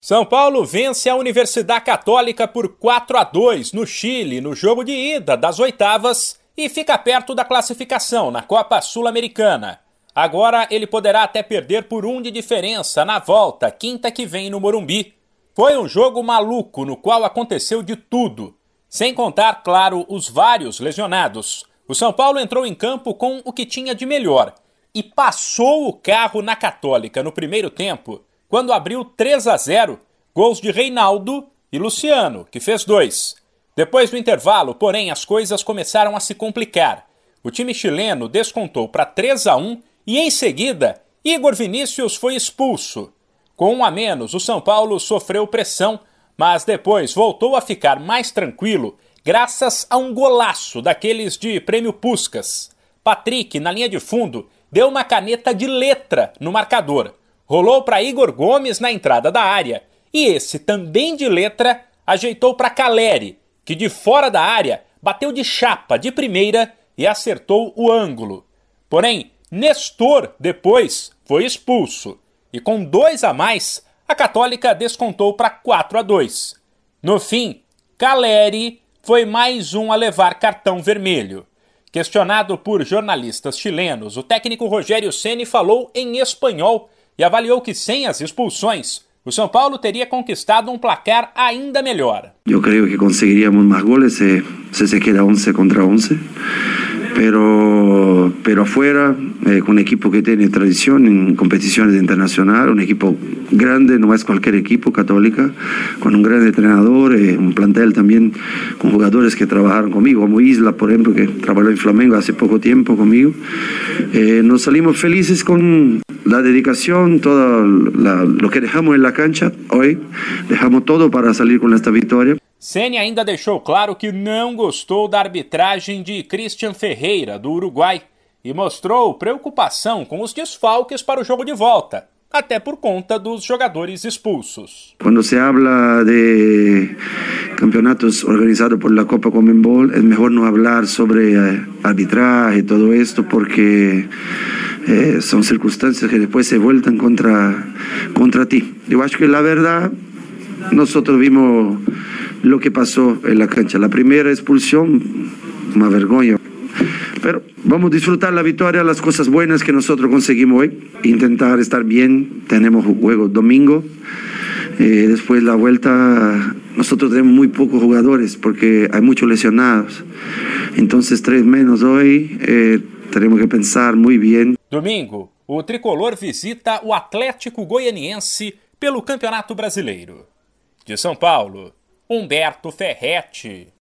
São Paulo vence a Universidade Católica por 4 a 2 no Chile no jogo de ida das oitavas e fica perto da classificação na Copa Sul-Americana. Agora ele poderá até perder por um de diferença na volta, quinta que vem no Morumbi. Foi um jogo maluco no qual aconteceu de tudo, sem contar, claro, os vários lesionados. O São Paulo entrou em campo com o que tinha de melhor e passou o carro na Católica no primeiro tempo quando abriu 3 a 0, gols de Reinaldo e Luciano, que fez dois. Depois do intervalo, porém, as coisas começaram a se complicar. O time chileno descontou para 3 a 1 e em seguida Igor Vinícius foi expulso. Com um a menos, o São Paulo sofreu pressão, mas depois voltou a ficar mais tranquilo graças a um golaço daqueles de prêmio Puscas. Patrick, na linha de fundo, deu uma caneta de letra no marcador rolou para Igor Gomes na entrada da área e esse, também de letra, ajeitou para Caleri, que de fora da área bateu de chapa de primeira e acertou o ângulo. Porém, Nestor depois foi expulso e com dois a mais, a Católica descontou para 4 a 2. No fim, Caleri foi mais um a levar cartão vermelho. Questionado por jornalistas chilenos, o técnico Rogério Ceni falou em espanhol e avaliou que sem as expulsões, o São Paulo teria conquistado um placar ainda melhor. Eu creio que conseguiríamos mais goles se, se se queda 11 contra 11, pero, pero afuera, eh, un equipo que tiene tradición en competiciones internacionales, un equipo grande, no es cualquier equipo católica, con un gran entrenador, eh, un plantel también con jugadores que trabajaron conmigo, como Isla, por ejemplo, que trabajó en Flamengo hace poco tiempo conmigo. Eh, nos salimos felices con la dedicación, todo lo que dejamos en la cancha hoy, dejamos todo para salir con esta victoria. Ceni ainda deixou claro que não gostou da arbitragem de Christian Ferreira, do Uruguai, e mostrou preocupação com os desfalques para o jogo de volta, até por conta dos jogadores expulsos. Quando se habla de campeonatos organizados por la Copa Comenbol, é melhor não falar sobre arbitragem e todo esto porque eh, son circunstancias que después se vueltan contra, contra ti. Yo acho que la verdad, nosotros vimos lo que pasó en la cancha. La primera expulsión, una vergüenza. Pero vamos a disfrutar la victoria, las cosas buenas que nosotros conseguimos hoy, intentar estar bien. Tenemos juego domingo. Eh, después la vuelta, nosotros tenemos muy pocos jugadores porque hay muchos lesionados. Entonces, tres menos hoy. Eh, teremos que pensar muito bem. Domingo, o tricolor visita o Atlético Goianiense pelo Campeonato Brasileiro. De São Paulo, Humberto Ferretti.